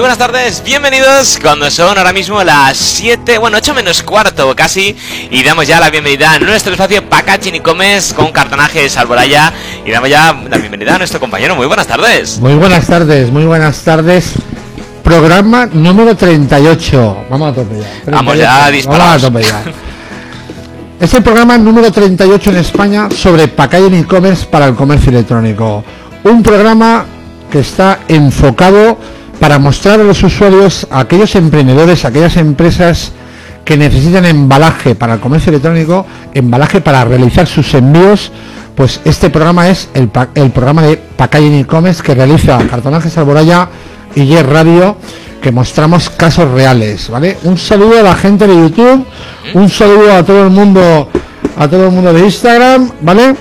Muy buenas tardes, bienvenidos cuando son ahora mismo las 7, bueno 8 menos cuarto casi y damos ya la bienvenida a nuestro espacio Packaging y Comes con cartonajes Alboraya y damos ya la bienvenida a nuestro compañero. Muy buenas tardes. Muy buenas tardes, muy buenas tardes. Programa número 38. Vamos a tope ya. Vamos ya disparados. Vamos a tope ya. Es el programa número 38 en España sobre packaging e-commerce para el comercio electrónico. Un programa que está enfocado para mostrar a los usuarios, a aquellos emprendedores, a aquellas empresas que necesitan embalaje para el comercio electrónico, embalaje para realizar sus envíos, pues este programa es el, programa de Packaging e-commerce que realiza Cartonajes Alboraya y Yes Radio, que mostramos casos reales, ¿vale? Un saludo a la gente de YouTube, un saludo a todo el mundo, a todo el mundo de Instagram, ¿vale?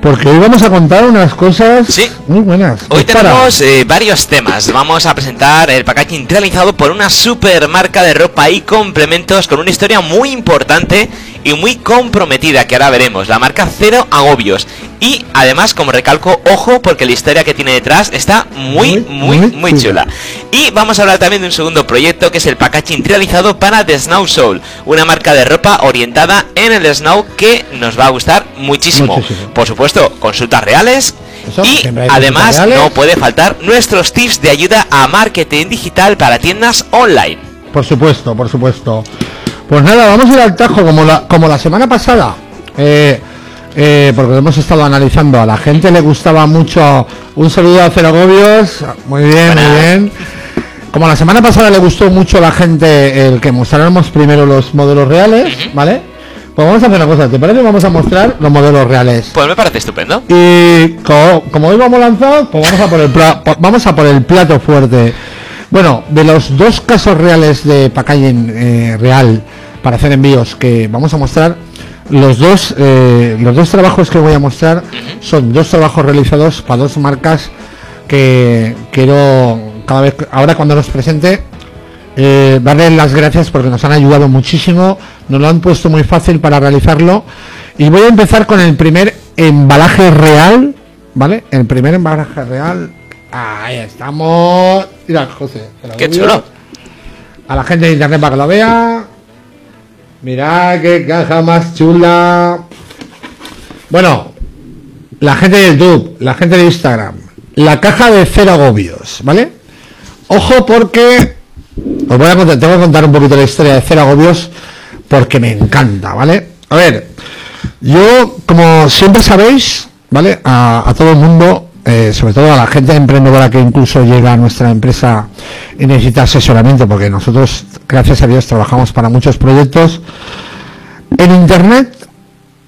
Porque hoy vamos a contar unas cosas Sí. muy buenas. Hoy tenemos eh, varios temas. Vamos a presentar el packaging realizado por una super marca de ropa y complementos con una historia muy importante y muy comprometida que ahora veremos. La marca Cero Agobios. Y además, como recalco, ojo porque la historia que tiene detrás está muy, muy, Muy, chula. Y vamos a hablar también de un segundo proyecto que es el packaging realizado para The Snow Soul, una marca de ropa orientada en el snow que nos va a gustar muchísimo. Muchísimo. Por supuesto, consultas reales. Eso, y además no puede faltar nuestros tips de ayuda a marketing digital para tiendas online. Por supuesto, por supuesto. Pues nada, vamos a ir al tajo como la, como la semana pasada. eh, eh, porque hemos estado analizando. A la gente le gustaba mucho. Un saludo a Cero Agobios. Muy bien, Buenas. muy bien. Como la semana pasada le gustó mucho a la gente el que mostráramos primero los modelos reales, ¿vale? Pues vamos a hacer una cosa, ¿te parece? Vamos a mostrar los modelos reales. Pues me parece estupendo. Y co- como hoy vamos lanzados, pues vamos a por el pla- po- vamos a por el plato fuerte. Bueno, de los dos casos reales de packaging eh, real para hacer envíos que vamos a mostrar, los dos eh, los dos trabajos que voy a mostrar son dos trabajos realizados para dos marcas que quiero cada vez ahora cuando los presente eh, darles las gracias porque nos han ayudado muchísimo, nos lo han puesto muy fácil para realizarlo. Y voy a empezar con el primer embalaje real, ¿vale? El primer embalaje real. Ahí estamos. Mira, José. Qué chulo. A la gente de internet para que lo vea. Mirad qué caja más chula. Bueno, la gente de YouTube, la gente de Instagram, la caja de cero agobios, ¿vale? Ojo porque os voy a contar, tengo que contar un poquito la historia de cero agobios porque me encanta, ¿vale? A ver, yo, como siempre sabéis, ¿vale? A, a todo el mundo, eh, sobre todo a la gente emprendedora que incluso llega a nuestra empresa y necesita asesoramiento, porque nosotros, gracias a Dios, trabajamos para muchos proyectos. En Internet,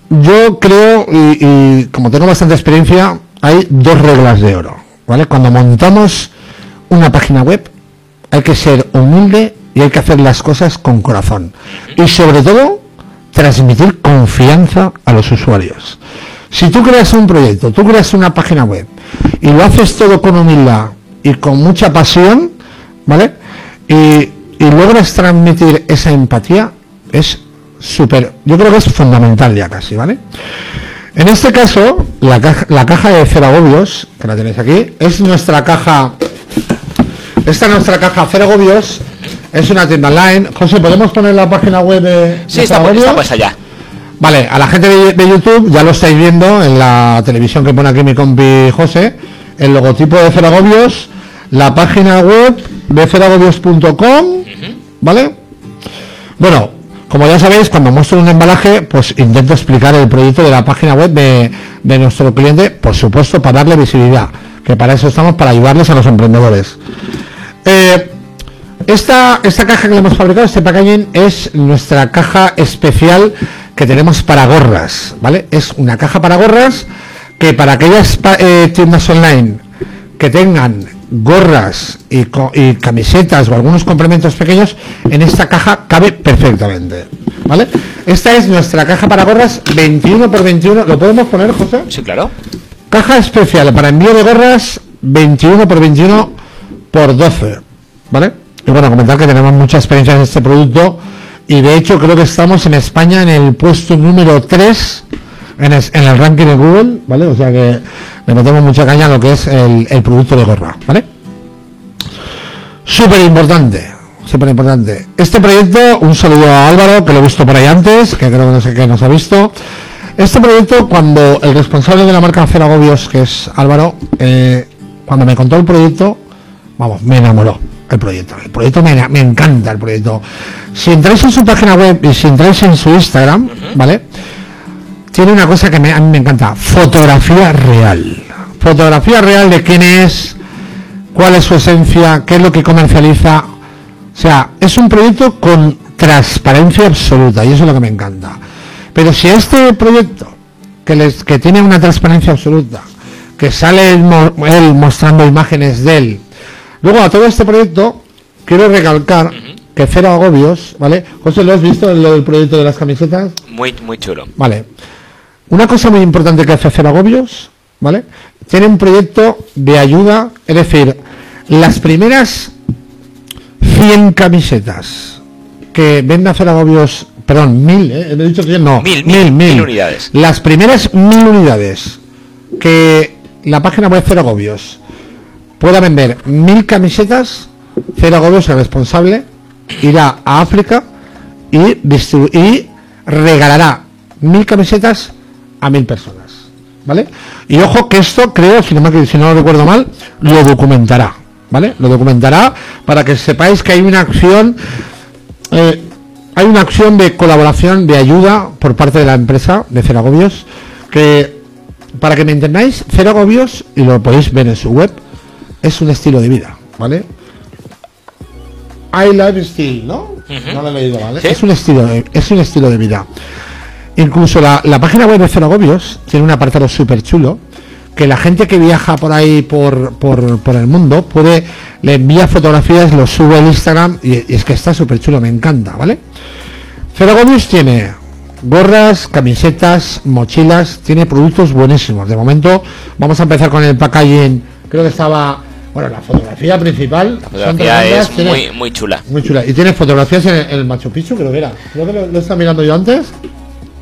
yo creo, y, y como tengo bastante experiencia, hay dos reglas de oro, ¿vale? Cuando montamos una página web, hay que ser humilde y hay que hacer las cosas con corazón. Y sobre todo, transmitir confianza a los usuarios. Si tú creas un proyecto, tú creas una página web y lo haces todo con humildad y con mucha pasión, ¿vale? Y, y logras transmitir esa empatía, es súper, yo creo que es fundamental ya casi, ¿vale? En este caso, la caja, la caja de cero agobios, que la tenéis aquí, es nuestra caja, esta es nuestra caja cero agobios, es una tienda online. José, ¿podemos poner la página web de, Sí, está, está pues allá. Vale, a la gente de, de YouTube ya lo estáis viendo en la televisión que pone aquí mi compi José, el logotipo de Ceragobios, la página web de ceragobios.com, ¿vale? Bueno, como ya sabéis, cuando muestro un embalaje, pues intento explicar el proyecto de la página web de, de nuestro cliente, por supuesto, para darle visibilidad, que para eso estamos, para ayudarles a los emprendedores. Eh, esta, esta caja que le hemos fabricado, este packaging, es nuestra caja especial que tenemos para gorras, ¿vale? Es una caja para gorras que para aquellas eh, tiendas online que tengan gorras y, y camisetas o algunos complementos pequeños, en esta caja cabe perfectamente, ¿vale? Esta es nuestra caja para gorras 21 por 21, ¿lo podemos poner, José? Sí, claro. Caja especial para envío de gorras 21 por 21 por 12, ¿vale? Y bueno, comentar que tenemos mucha experiencia en este producto y de hecho creo que estamos en España en el puesto número 3 en, el ranking de Google, ¿vale? O sea que le metemos mucha caña a lo que es el, producto de gorra, ¿vale? súper importante, súper importante. Este proyecto, un saludo a Álvaro, que lo he visto por ahí antes, que creo que no sé qué nos ha visto. Este proyecto, cuando el responsable de la marca Cero Agobios, que es Álvaro, eh, cuando me contó el proyecto, vamos, me enamoró el proyecto. El proyecto me, me encanta el proyecto. Si entráis en su página web y si entráis en su Instagram, ¿vale? Tiene una cosa que me, a mí me encanta, fotografía real. Fotografía real de quién es, cuál es su esencia, qué es lo que comercializa. O sea, es un proyecto con transparencia absoluta y eso es lo que me encanta. Pero si este proyecto, que, les, que tiene una transparencia absoluta, que sale él, mo- él mostrando imágenes de él, luego a todo este proyecto, quiero recalcar que Cero Agobios, ¿vale? José, ¿lo has visto lo del proyecto de las camisetas? Muy, muy chulo. Vale. Una cosa muy importante que hace Cero Agobios, ¿vale? Tiene un proyecto de ayuda, es decir, las primeras 100 camisetas que venda Cero Agobios, perdón, mil, ¿eh? He dicho que no, Mil, mil, mil unidades. Las primeras mil unidades que la página web Cero Agobios pueda vender mil camisetas, Cero Agobios, el responsable, irá a África y, y regalará mil camisetas a mil personas. ¿Vale? Y ojo que esto creo, si no, si no lo recuerdo mal, lo documentará. ¿Vale? Lo documentará para que sepáis que hay una acción eh, hay una acción de colaboración, de ayuda por parte de la empresa de Cero Agobios, que para que me entendáis, Cero Agobios, y lo podéis ver en su web, es un estilo de vida, ¿vale? I lifestyle, ¿no? Ujú. No lo he leído, ¿vale? Sí. Es un estilo, de, es un estilo de vida. Incluso la, la página web de Cero Agobios tiene un apartado súper chulo que la gente que viaja por ahí por, por, por el mundo puede le envía fotografías, lo sube al Instagram y, y es que está súper chulo, me encanta, ¿vale? Cero Agobios tiene gorras, camisetas, mochilas, tiene productos buenísimos. De momento vamos a empezar con el packaging, creo que estaba, bueno, la fotografía principal. La fotografía es muy, muy chula. muy chula. Y tiene fotografías en el, en el Machu Picchu, creo que era. Creo que lo, lo estaba mirando yo antes.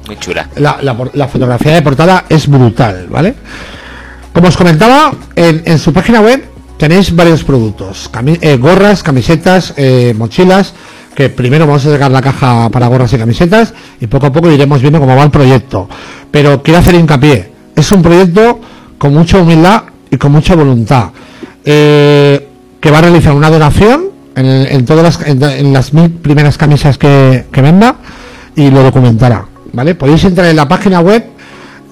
Muy chula. La, la la fotografía de portada es brutal, ¿vale? Como os comentaba, en, en su página web tenéis varios productos. Cami- eh, gorras, camisetas, eh, mochilas, que primero vamos a sacar la caja para gorras y camisetas y poco a poco iremos viendo cómo va el proyecto. Pero quiero hacer hincapié, es un proyecto con mucha humildad y con mucha voluntad. Eh, que va a realizar una donación en, en todas las, en, en las mil primeras camisas que, que venda y lo documentará. ¿Vale? Podéis entrar en la página web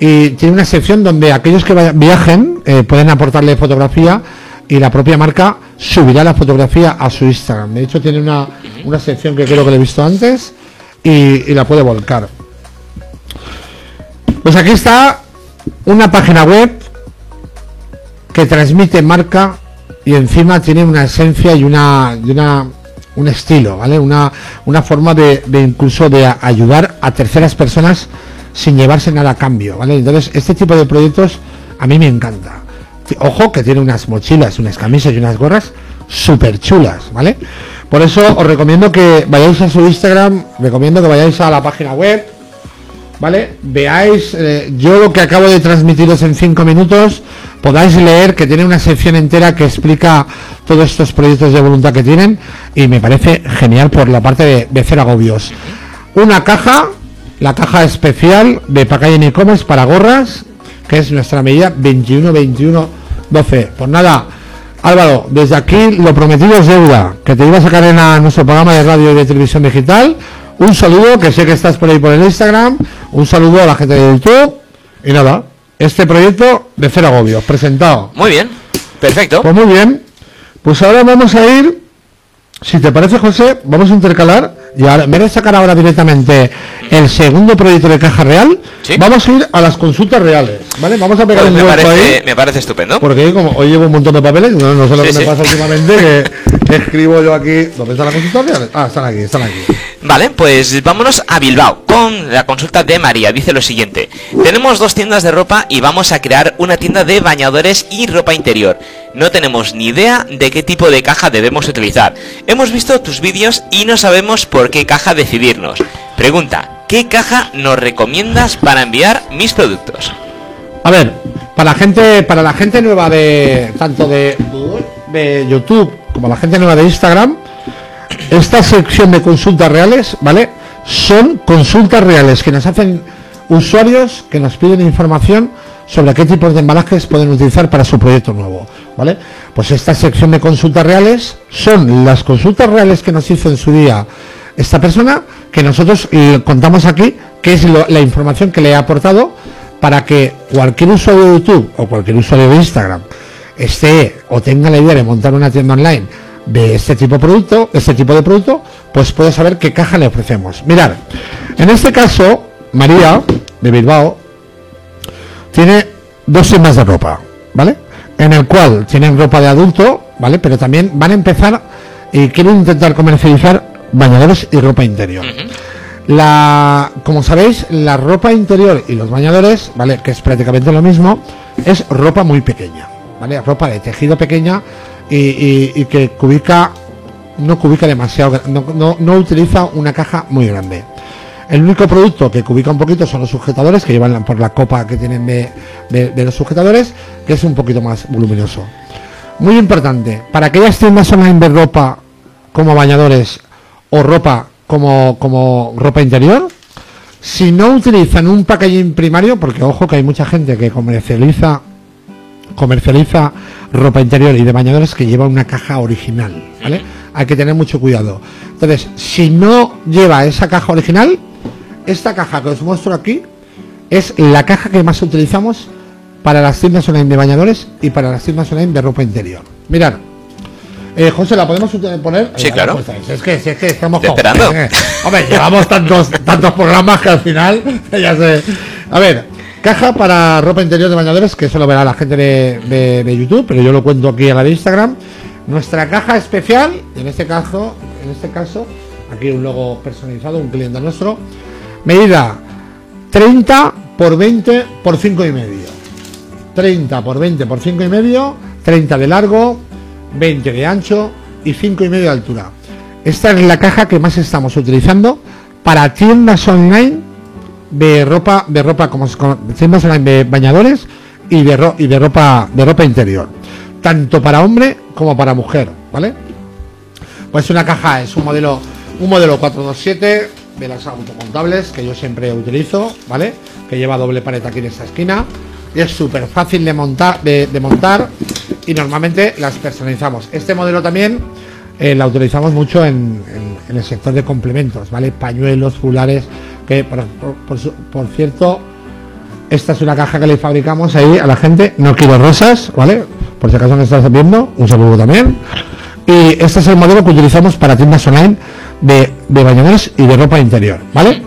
y tiene una sección donde aquellos que viajen eh, pueden aportarle fotografía y la propia marca subirá la fotografía a su Instagram. De hecho, tiene una, una sección que creo que lo he visto antes y, y la puede volcar. Pues aquí está una página web que transmite marca y encima tiene una esencia y una, y una un estilo, ¿vale? Una, una forma de, incluso de ayudar a terceras personas sin llevarse nada a cambio, ¿vale? Entonces, este tipo de proyectos a mí me encanta. Ojo que tiene unas mochilas, unas camisas y unas gorras súper chulas, ¿vale? Por eso os recomiendo que vayáis a su Instagram, recomiendo que vayáis a la página web, ¿vale? Veáis, eh, yo lo que acabo de transmitiros en cinco minutos, podáis leer que tiene una sección entera que explica todos estos proyectos de voluntad que tienen y me parece genial por la parte de, cero agobios. Una caja, la caja especial de Packaging e-commerce para gorras, que es nuestra medida 21 21 12. Pues nada, Álvaro, desde aquí lo prometido es deuda, que te iba a sacar en nuestro programa de radio y de televisión digital. Un saludo, que sé que estás por ahí por el Instagram. Un saludo a la gente de YouTube. Y nada, este proyecto de cero agobios, presentado. Muy bien. Perfecto. Pues muy bien. Pues ahora vamos a ir, si te parece José, vamos a intercalar y ahora, en vez de sacar ahora directamente el segundo proyecto de caja real, Sí. vamos a ir a las consultas reales, ¿vale? Vamos a pegar Pues un me, hueco ahí. parece, me parece estupendo. Porque hoy, como hoy llevo un montón de papeles, no, no sé lo Sí, que me pasa últimamente, que, que escribo yo aquí. ¿Dónde están las consultas reales? Ah, están aquí, están aquí. Vale, pues vámonos a Bilbao con la consulta de María. Dice lo siguiente. Tenemos dos tiendas de ropa y vamos a crear una tienda de bañadores y ropa interior. No tenemos ni idea de qué tipo de caja debemos utilizar. Hemos visto tus vídeos y no sabemos por qué caja decidirnos. Pregunta, ¿qué caja nos recomiendas para enviar mis productos? A ver, para la gente, para la gente nueva de tanto de, de YouTube como la gente nueva de Instagram, esta sección de consultas reales, ¿vale? Son consultas reales que nos hacen usuarios que nos piden información sobre qué tipos de embalajes pueden utilizar para su proyecto nuevo, ¿vale? Pues esta sección de consultas reales son las consultas reales que nos hizo en su día esta persona, que nosotros eh, contamos aquí, que es la información que le ha aportado para que cualquier usuario de YouTube o cualquier usuario de Instagram esté o tenga la idea de montar una tienda online de este tipo de producto, este tipo de producto, pues puede saber qué caja le ofrecemos. Mirad, en este caso, María de Bilbao tiene dos tiendas de ropa, ¿vale? En el cual tienen ropa de adulto, ¿vale? Pero también van a empezar y quieren intentar comercializar bañadores y ropa interior. La, como sabéis, la ropa interior y los bañadores, ¿vale? Que es prácticamente lo mismo, es ropa muy pequeña, ¿vale? Ropa de tejido pequeña y, que cubica, no cubica demasiado, no, no, utiliza una caja muy grande. El único producto que cubica un poquito son los sujetadores, que llevan por la copa que tienen de, de, los sujetadores, que es un poquito más voluminoso. Muy importante, para aquellas tiendas online de ropa como bañadores o ropa como, como ropa interior, si no utilizan un packaging primario, porque ojo que hay mucha gente que comercializa comercializa ropa interior y de bañadores que lleva una caja original, ¿vale? Hay que tener mucho cuidado. Entonces, si no lleva esa caja original, esta caja que os muestro aquí es la caja que más utilizamos para las tiendas online de bañadores y para las tiendas online de ropa interior. Mirad, eh, José, ¿la podemos poner? Sí, claro. es, que, es que estamos esperando. Hombre, llevamos tantos, tantos programas que al final ya sé. A ver, caja para ropa interior de bañadores, que eso lo verá la gente de, de, YouTube, pero yo lo cuento aquí a la de Instagram. Nuestra caja especial, en este caso, en este caso, aquí un logo personalizado, un cliente nuestro, medida 30 por 20 por 5 y medio. 30 por 20 por 5 y medio, 30 de largo, 20 de ancho y 5 y medio de altura. Esta es la caja que más estamos utilizando para tiendas online de ropa, de ropa como online de bañadores y de, y de ropa de ropa interior, tanto para hombre como para mujer, ¿vale? Pues una caja es un modelo un modelo 427 de las automontables que yo siempre utilizo, ¿vale? Que lleva doble pared aquí en esta esquina es súper fácil de montar, de, montar y normalmente las personalizamos. Este modelo también eh, la utilizamos mucho en, el sector de complementos, ¿vale? Pañuelos, fulares, que por, cierto, esta es una caja que le fabricamos ahí a la gente, no quiero rosas, ¿vale? Por si acaso me estás viendo, un saludo también. Y este es el modelo que utilizamos para tiendas online de, de y de ropa interior, ¿vale?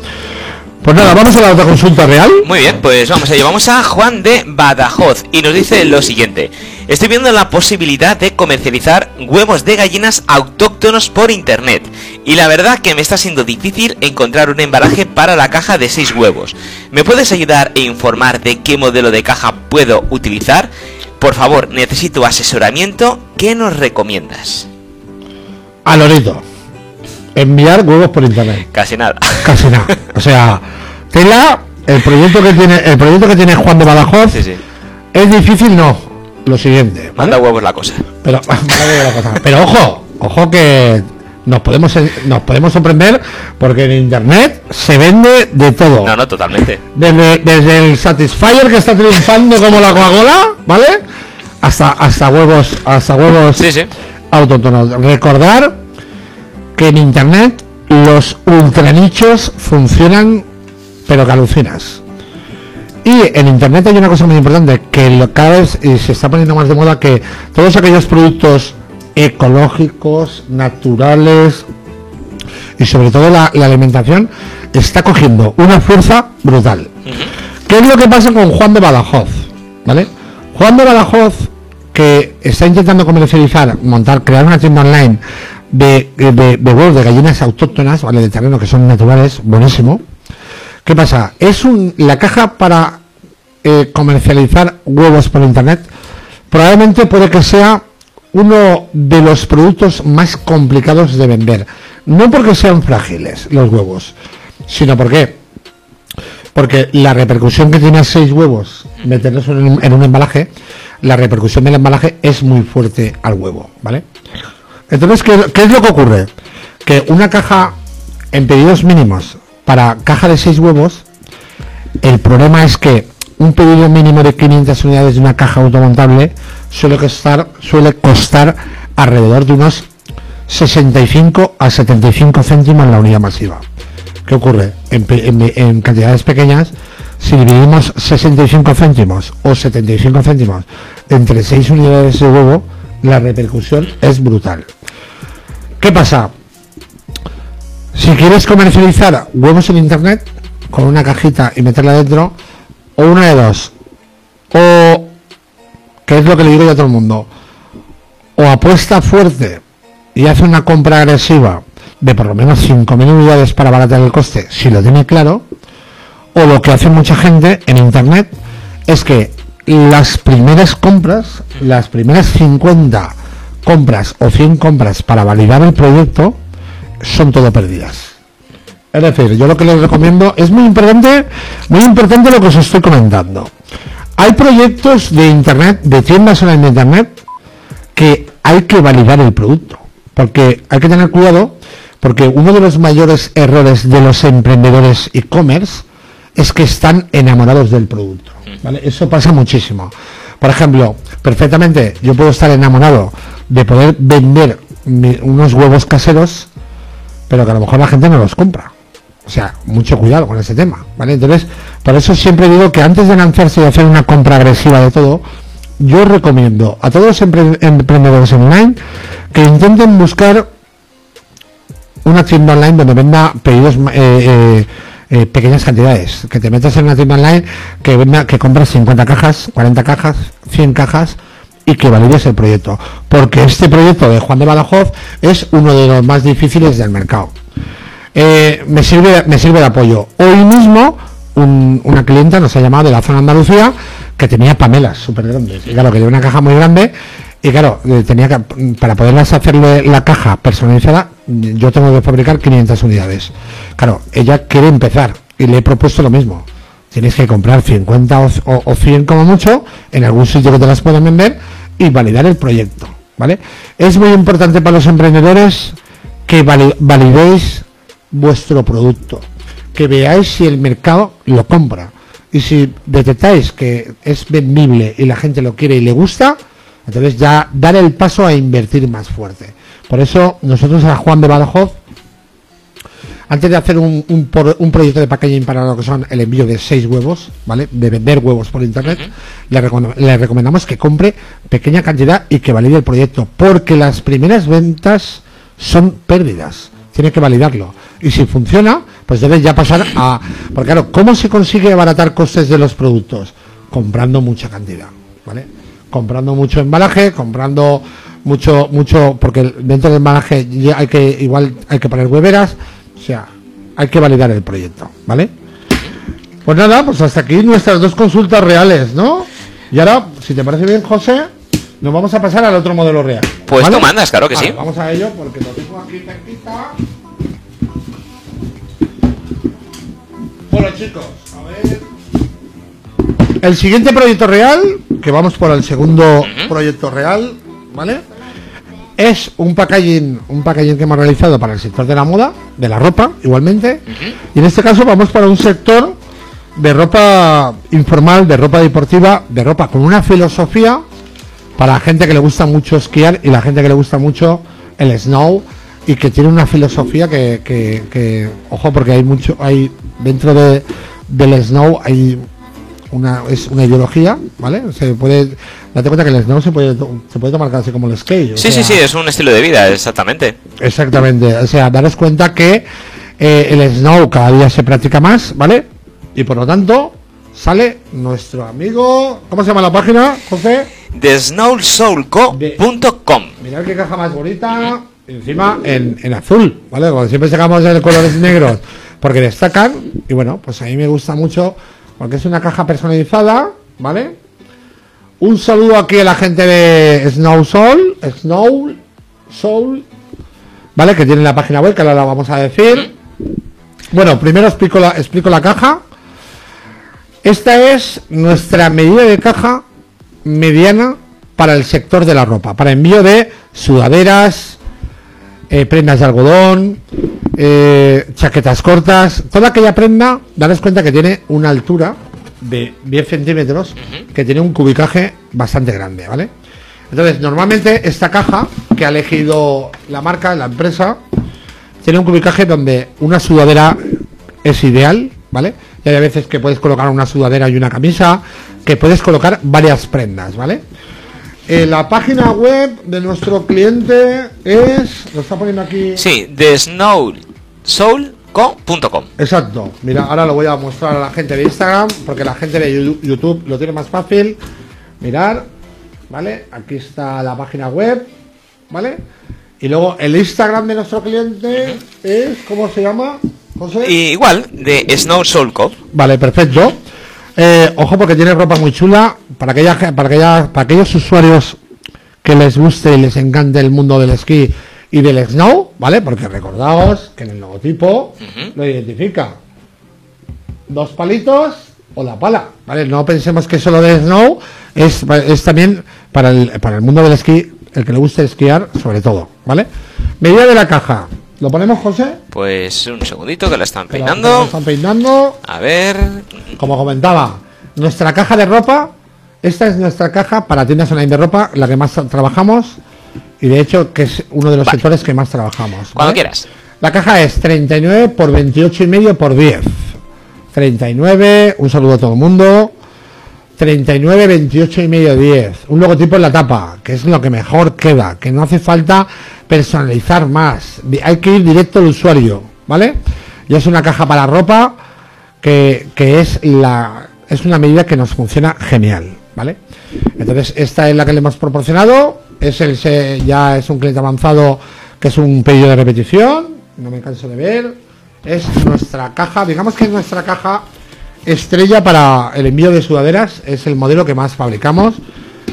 Pues nada, vamos a la otra consulta real. Muy bien, pues vamos allá. Vamos a Juan de Badajoz y nos dice lo siguiente. Estoy viendo la posibilidad de comercializar huevos de gallinas autóctonos por internet. Y la verdad que me está siendo difícil encontrar un embalaje para la caja de 6 huevos. ¿Me puedes ayudar e informar de qué modelo de caja puedo utilizar? Por favor, necesito asesoramiento. ¿Qué nos recomiendas? A enviar huevos por internet. Casi nada. Casi nada. O sea, tela, el proyecto que tiene, el proyecto que tiene Juan de Badajoz es difícil, no. Lo siguiente. Manda huevos la cosa. Pero, pero ojo, ojo que nos podemos nos podemos sorprender porque en internet se vende de todo. No, no, totalmente. Desde, el Satisfyer que está triunfando como la Coca-Cola, ¿vale? Hasta hasta huevos, hasta huevos sí, sí. autóctonos. Recordar que en internet los ultranichos funcionan pero que alucinas. Y en internet hay una cosa muy importante que cada vez se está poniendo más de moda que todos aquellos productos ecológicos, naturales y sobre todo la, alimentación está cogiendo una fuerza brutal. ¿Qué es lo que pasa con Juan de Badajoz? ¿Vale? Juan de Badajoz que está intentando comercializar, montar, crear una tienda online de, huevos de gallinas autóctonas, ¿vale? De terreno que son naturales, buenísimo. ¿Qué pasa? Es un, la caja para eh, comercializar huevos por internet. Probablemente puede que sea uno de los productos más complicados de vender. No porque sean frágiles los huevos, sino porque porque la repercusión que tiene seis huevos meterlos en un, en un embalaje la repercusión del embalaje es muy fuerte al huevo, ¿vale? Entonces, ¿qué, es lo que ocurre? Que una caja en pedidos mínimos para caja de 6 huevos, el problema es que un pedido mínimo de 500 unidades de una caja automontable suele costar, suele costar alrededor de unos 65 a 75 céntimos en la unidad masiva. ¿Qué ocurre? En- en cantidades pequeñas, si dividimos 65 céntimos o 75 céntimos entre 6 unidades de huevo, la repercusión es brutal. ¿Qué pasa? Si quieres comercializar huevos en internet con una cajita y meterla dentro, o una de dos, o que es lo que le digo yo a todo el mundo, o apuesta fuerte y hace una compra agresiva de por lo menos 5.000 unidades para abaratar el coste, si lo tiene claro, o lo que hace mucha gente en internet es que las primeras compras, las primeras 50 compras o 100 compras para validar el proyecto, son todo perdidas. Es decir, yo lo que les recomiendo es muy importante, muy importante lo que os estoy comentando. Hay proyectos de internet, de tiendas de internet, que hay que validar el producto. Porque hay que tener cuidado, porque uno de los mayores errores de los emprendedores e-commerce es que están enamorados del producto. ¿Vale? Eso pasa muchísimo. Por ejemplo, perfectamente yo puedo estar enamorado de poder vender mi- unos huevos caseros, pero que a lo mejor la gente no los compra. O sea, mucho cuidado con ese tema, ¿vale? Entonces, por eso siempre digo que antes de lanzarse y hacer una compra agresiva de todo, yo recomiendo a todos los empre- emprendedores online que intenten buscar una tienda online donde venda pedidos eh, eh, eh, pequeñas cantidades. Que te metas en una tienda online que que compras 50 cajas, 40 cajas, 100 cajas y que valides el proyecto. Porque este proyecto de Juan de Badajoz es uno de los más difíciles del mercado. Eh, me sirve me sirve de apoyo. Hoy mismo un- una clienta nos ha llamado de la zona de Andalucía que tenía pamelas súper grandes. Y claro, que una caja muy grande y claro, eh, tenía que, para poderlas hacerle la caja personalizada, yo tengo que fabricar 500 unidades. Claro, ella quiere empezar y le he propuesto lo mismo. Tienes que comprar 50 o, o- o 100 como mucho en algún sitio que te las puedan vender y validar el proyecto, ¿vale? Es muy importante para los emprendedores que vali- validéis vuestro producto, que veáis si el mercado lo compra y si detectáis que es vendible y la gente lo quiere y le gusta, entonces ya dar el paso a invertir más fuerte. Por eso nosotros a Juan de Badajoz, antes de hacer un, un, por- un proyecto de packaging para lo que son el envío de seis huevos, ¿vale? De vender huevos por internet, le, recom- le recomendamos que compre pequeña cantidad y que valide el proyecto, porque las primeras ventas son pérdidas. Tiene que validarlo. Y si funciona, pues debe ya pasar a... Porque claro, ¿cómo se consigue abaratar costes de los productos? Comprando mucha cantidad, ¿vale? Comprando mucho embalaje, comprando mucho, mucho, porque dentro del embalaje ya hay que, igual hay que poner hueveras, o sea, hay que validar el proyecto, ¿vale? Pues nada, pues hasta aquí nuestras dos consultas reales, ¿no? Y ahora, si te parece bien, José, nos vamos a pasar al otro modelo real. Pues tú mandas, claro que Vale, sí. Vamos a ello porque lo tengo aquí cerquita. Bueno, chicos, a ver. El siguiente proyecto real, que vamos por el segundo proyecto real, ¿vale? Es un packaging, un packaging que hemos realizado para el sector de la moda, de la ropa, igualmente. Y en este caso vamos para un sector de ropa informal, de ropa deportiva, de ropa con una filosofía para la gente que le gusta mucho esquiar y la gente que le gusta mucho el snow y que tiene una filosofía que, que- que, ojo porque hay mucho hay dentro de del snow hay una es una ideología vale se puede date cuenta que el snow se puede se puede tomar casi como el skate Sí, sí, sí, es un estilo de vida, exactamente. Exactamente, o sea, daros cuenta que eh, el snow cada día se practica más, ¿vale? Y por lo tanto, sale nuestro amigo. ¿Cómo se llama la página, José? TheSnowSoulCo.com Mirad qué caja más bonita. Encima en, en azul, ¿vale? Como siempre sacamos en colores negros porque destacan. Y bueno, pues a mí me gusta mucho porque es una caja personalizada, ¿vale? Un saludo aquí a la gente de Snow Soul, Snow Soul, ¿vale? Que tiene la página web, que ahora la vamos a decir. Bueno, primero explico la, explico la caja. Esta es nuestra medida de caja mediana para el sector de la ropa, para envío de sudaderas, eh, prendas de algodón, eh, chaquetas cortas, toda aquella prenda, daros cuenta que tiene una altura de 10 centímetros, que tiene un cubicaje bastante grande, ¿vale? Entonces, normalmente esta caja que ha elegido la marca, la empresa, tiene un cubicaje donde una sudadera es ideal, ¿vale? Y hay veces que puedes colocar una sudadera y una camisa, que puedes colocar varias prendas, ¿vale? Eh, la página web de nuestro cliente es. Lo está poniendo aquí. Sí, de snowsoul.com. Exacto. Mira, ahora lo voy a mostrar a la gente de Instagram, porque la gente de YouTube lo tiene más fácil. Mirar, ¿vale? Aquí está la página web, ¿vale? Y luego el Instagram de nuestro cliente es. ¿Cómo se llama? José. Y igual, de Snow Soul Co. Vale, perfecto. Eh, ojo porque tiene ropa muy chula para aquella, ge- para para aquellos usuarios que les guste y les encante el mundo del esquí y del snow, ¿vale? Porque recordaos que en el logotipo lo identifica dos palitos o la pala, ¿vale? No pensemos que solo de snow es, es también para el, para el mundo del esquí, el que le guste esquiar sobre todo, ¿vale? Medida de la caja. ¿Lo ponemos, José? Pues un segundito que la están peinando. la están peinando. A ver. Como comentaba, nuestra caja de ropa, esta es nuestra caja para tiendas online de ropa, la que más tra- trabajamos y de hecho que es uno de los Vale. sectores que más trabajamos. Cuando ¿vale? quieras. La caja es 39 por 28 y medio por 10. 39, un saludo a todo el mundo. 39, 28 y medio, 10. Un logotipo en la tapa, que es lo que mejor queda, que no hace falta personalizar más. Hay que ir directo al usuario, ¿vale? Y es una caja para ropa que, que es la es una medida que nos funciona genial, ¿vale? Entonces, esta es la que le hemos proporcionado, es el ya es un cliente avanzado que es un pedido de repetición, no me canso de ver, es nuestra caja, digamos que es nuestra caja estrella para el envío de sudaderas, es el modelo que más fabricamos.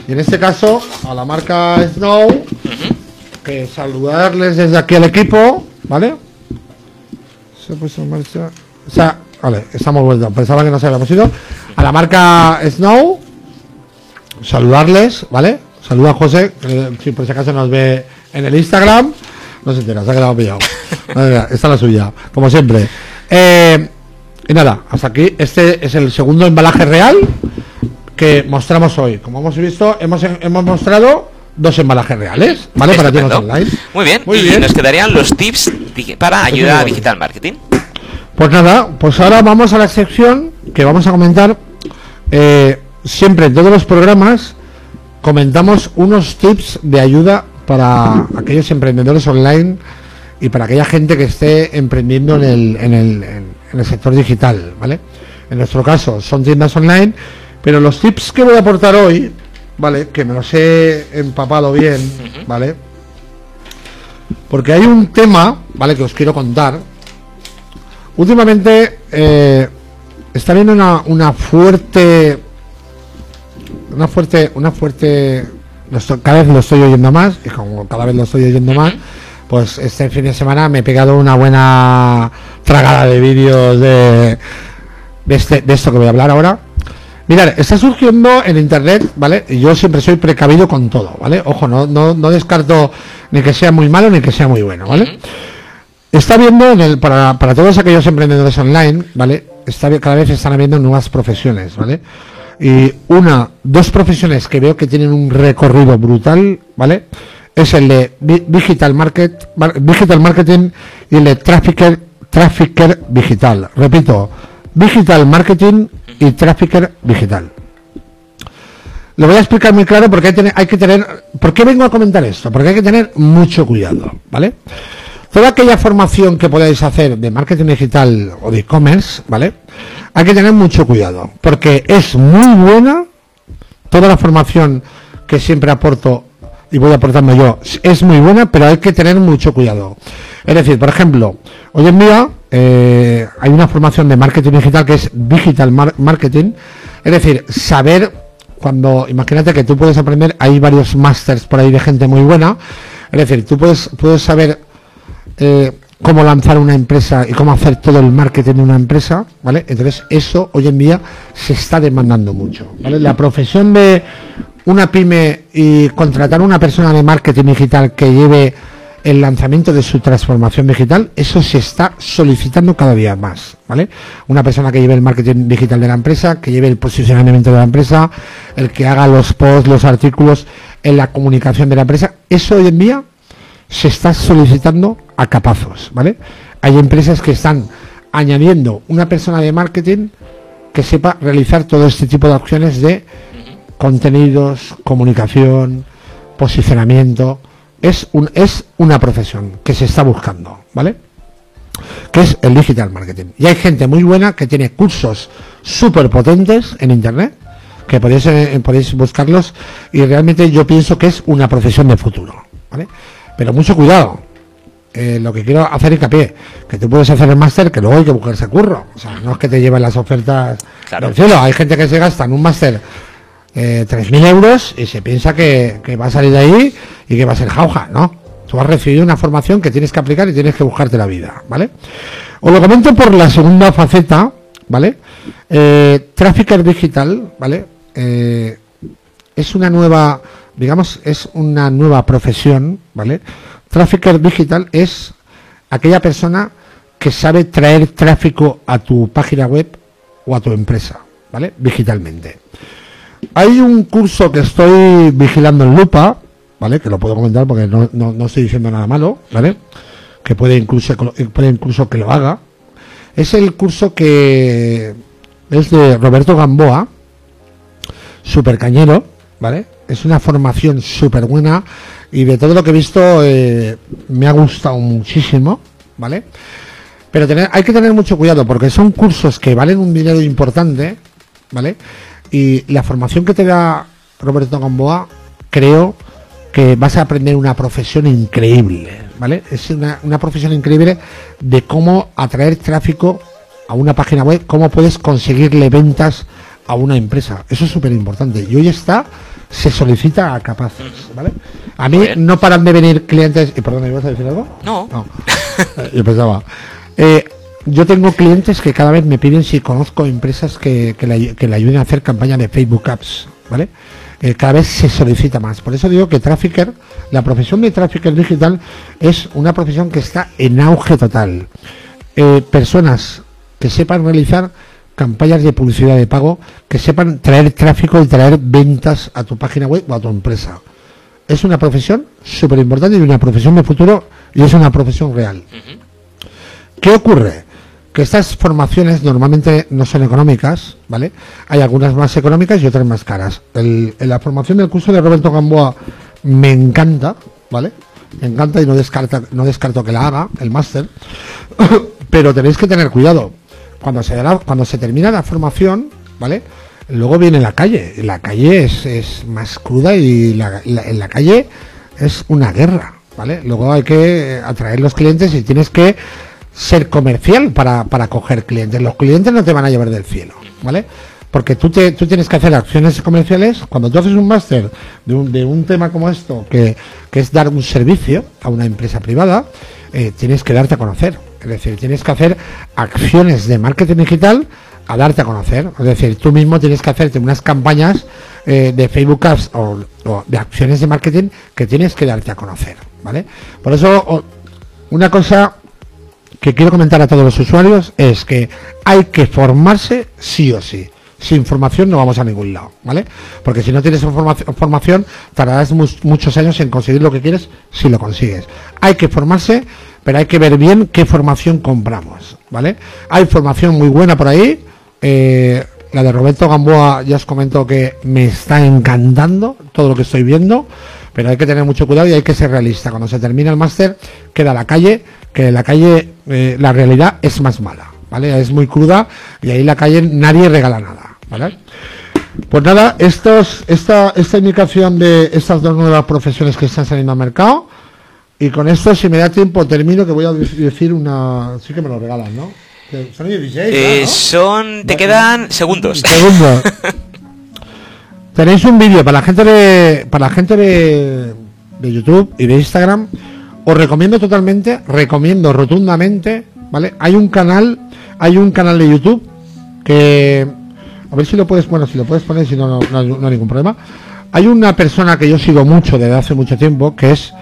Y en este caso, a la marca Snow, que saludarles desde aquí al equipo, ¿vale? Se ha puesto en marcha. O sea, vale, estamos vueltos. Pensaba que no se habíamos ido. A la marca Snow, saludarles, ¿vale? Saluda a José, que si por si acaso nos ve en el Instagram. No se entera, se ha quedado pillado. Esta es la suya, como siempre. Eh, y nada, hasta aquí. Este es el segundo embalaje real que mostramos hoy. Como hemos visto, hemos, hemos mostrado dos embalajes reales, ¿vale? Para tiendas online. Muy bien. Muy y bien. nos quedarían los tips para ayuda a digital marketing. Pues nada, pues ahora vamos a la sección que vamos a comentar. eh, siempre en todos los programas comentamos unos tips de ayuda para aquellos emprendedores online y para aquella gente que esté emprendiendo en el, en el, en el sector digital, ¿vale? En nuestro caso son tiendas online, pero los tips que voy a aportar hoy, ¿vale? Que me los he empapado bien, ¿vale? Porque hay un tema, ¿vale? Que os quiero contar, Últimamente eh, está viendo una, una fuerte, una fuerte, una fuerte, cada vez lo estoy oyendo más y como cada vez lo estoy oyendo más, pues este fin de semana me he pegado una buena tragada de vídeos de, de, este, de esto que voy a hablar ahora. Mirad, está surgiendo en internet, ¿vale? Y yo siempre soy precavido con todo, ¿vale? Ojo, no, no, no descarto ni que sea muy malo ni que sea muy bueno, ¿vale? Está viendo en el, para, para todos aquellos emprendedores online, ¿vale? Está, cada vez están habiendo nuevas profesiones, ¿vale? Y una, dos profesiones que veo que tienen un recorrido brutal, ¿vale? Es el de di- digital market, mar- digital marketing y el de trafficker, trafficker digital. Repito, digital marketing y trafficker digital. Lo voy a explicar muy claro porque hay, tener- hay que tener. ¿Por qué vengo a comentar esto? Porque hay que tener mucho cuidado, ¿vale? Toda aquella formación que podáis hacer de marketing digital o de e-commerce, ¿vale? Hay que tener mucho cuidado, porque es muy buena toda la formación que siempre aporto y voy aportando yo es muy buena, pero hay que tener mucho cuidado. Es decir, por ejemplo, hoy en día eh, hay una formación de marketing digital que es digital mar- marketing, es decir, saber cuando, imagínate que tú puedes aprender, hay varios másters por ahí de gente muy buena, es decir, tú puedes, puedes saber eh, cómo lanzar una empresa y cómo hacer todo el marketing de una empresa, ¿vale? Entonces eso hoy en día se está demandando mucho, ¿vale? La profesión de una pyme y contratar una persona de marketing digital que lleve el lanzamiento de su transformación digital, eso se está solicitando cada día más, ¿vale? Una persona que lleve el marketing digital de la empresa, que lleve el posicionamiento de la empresa, el que haga los posts, los artículos en la comunicación de la empresa, eso hoy en día se está solicitando a capazos, ¿vale? Hay empresas que están añadiendo una persona de marketing que sepa realizar todo este tipo de acciones de contenidos, comunicación, posicionamiento. Es, un, es una profesión que se está buscando, ¿vale? Que es el digital marketing. Y hay gente muy buena que tiene cursos súper potentes en internet, que podéis, eh, podéis buscarlos, y realmente yo pienso que es una profesión de futuro, ¿vale? Pero mucho cuidado, eh, lo que quiero hacer hincapié, que tú puedes hacer el máster, que luego hay que buscarse curro. O sea, no es que te lleven las ofertas del cielo. Hay gente que se gasta en un máster eh, 3.000 euros y se piensa que, va a salir de ahí y que va a ser jauja, ¿no? Tú has recibido una formación que tienes que aplicar y tienes que buscarte la vida, ¿vale? Os lo comento por la segunda faceta, ¿vale? Eh, Digital, ¿vale? Eh, es una nueva, digamos, es una nueva profesión, ¿vale? Trafficker digital es aquella persona que sabe traer tráfico a tu página web o a tu empresa, ¿vale? Digitalmente. Hay un curso que estoy vigilando en lupa, ¿vale? Que lo puedo comentar porque no, no, estoy diciendo nada malo, ¿vale? Que puede incluso, puede incluso que lo haga. Es el curso que es de Roberto Gamboa, super cañero, ¿vale? Es una formación súper buena y de todo lo que he visto eh, me ha gustado muchísimo, ¿vale? Pero tener, hay que tener mucho cuidado porque son cursos que valen un dinero importante, ¿vale? Y la formación que te da Roberto Gamboa, creo que vas a aprender una profesión increíble, ¿vale? Es una, una profesión increíble de cómo atraer tráfico a una página web, cómo puedes conseguirle ventas a una empresa. Eso es súper importante. Y hoy está se solicita a capaces, ¿vale? A mí no paran de venir clientes... Y perdón, ¿me ibas a decir algo? No. Eh, yo pensaba... Eh, yo tengo clientes que cada vez me piden si conozco empresas que, que, le, ayuden a hacer campaña de Facebook Apps, ¿vale? Eh, cada vez se solicita más. Por eso digo que Trafficker, la profesión de Trafficker Digital es una profesión que está en auge total. personas que sepan realizar campañas de publicidad de pago que sepan traer tráfico y traer ventas a tu página web o a tu empresa. Es una profesión súper importante y una profesión de futuro y es una profesión real. ¿Qué ocurre? Que estas formaciones normalmente no son económicas, ¿vale? Hay algunas más económicas y otras más caras. El, la formación del curso de Roberto Gamboa me encanta, ¿vale? Me encanta y no, descarta, no descarto que la haga, el máster, pero tenéis que tener cuidado cuando se, cuando se termina la formación, ¿vale? Luego viene la calle. La calle es, más cruda y en la calle es una guerra, ¿vale? Luego hay que atraer los clientes y tienes que ser comercial para, para coger clientes. Los clientes no te van a llevar del cielo, ¿vale? Porque tú, te, tú tienes que hacer acciones comerciales. Cuando tú haces un máster de un, de un tema como esto, que, es dar un servicio a una empresa privada, eh, tienes que darte a conocer. Es decir, tienes que hacer acciones de marketing digital a darte a conocer. Es decir, tú mismo tienes que hacerte unas campañas eh, de Facebook Ads o, de acciones de marketing que tienes que darte a conocer. ¿Vale? Por eso, una cosa que quiero comentar a todos los usuarios es que hay que formarse sí o sí. Sin formación no vamos a ningún lado, ¿vale? Porque si no tienes formación, tardarás muchos años en conseguir lo que quieres si lo consigues. Hay que formarse pero hay que ver bien qué formación compramos, ¿vale? Hay formación muy buena por ahí, eh, la de Roberto Gamboa ya os comento que me está encantando todo lo que estoy viendo, pero hay que tener mucho cuidado y hay que ser realista. Cuando se termina el máster, queda la calle, que la calle eh, la realidad es más mala, ¿vale? Es muy cruda y ahí la calle nadie regala nada, ¿vale? Pues nada, estos, esta, esta indicación de estas dos nuevas profesiones que están saliendo al mercado, y con esto, si me da tiempo, termino que voy a decir una... Sí que me lo regalan, ¿no? Son 16, eh, Son... Te quedan segundos. Segundos. Tenéis un vídeo para la gente de... Para la gente de, de YouTube y de Instagram. Os recomiendo totalmente, recomiendo rotundamente, ¿vale? Hay un canal, hay un canal de YouTube que... A ver si lo puedes, bueno, si lo puedes poner, si no, no, no hay ningún problema Hay una persona que yo sigo mucho desde hace mucho tiempo, que es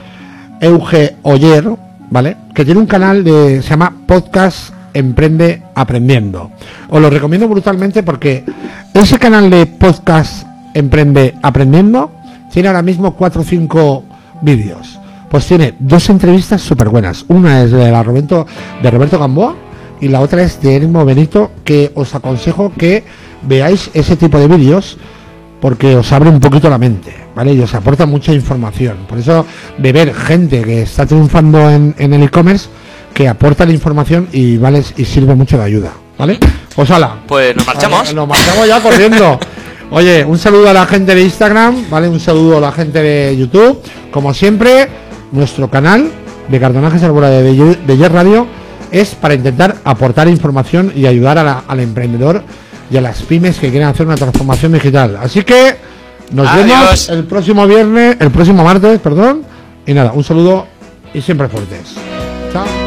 Euge Oyer, ¿vale? Que tiene un canal de, se llama Podcast Emprende Aprendiendo. Os lo recomiendo brutalmente porque ese canal de Podcast Emprende Aprendiendo tiene ahora mismo 4 o 5 vídeos. Pues tiene dos entrevistas súper buenas. Una es de, la Roberto, de Roberto Gamboa y la otra es de Erimo Benito, que os aconsejo que veáis ese tipo de vídeos porque os abre un poquito la mente, ¿vale? Y os aporta mucha información. Por eso, de ver gente que está triunfando en, en el e-commerce, que aporta la información y vale y sirve mucho de ayuda, ¿vale? Pues hala. Pues nos marchamos. Nos marchamos ya corriendo. Oye, un saludo a la gente de Instagram, ¿vale? Un saludo a la gente de YouTube. Como siempre, nuestro canal de Cartonajes Arbora de Bellez Radio es para intentar aportar información y ayudar a la- al emprendedor y a las pymes que quieren hacer una transformación digital. Así que nos Adiós. vemos el próximo viernes, el próximo martes, perdón. Y nada, un saludo y siempre fuertes. Chao.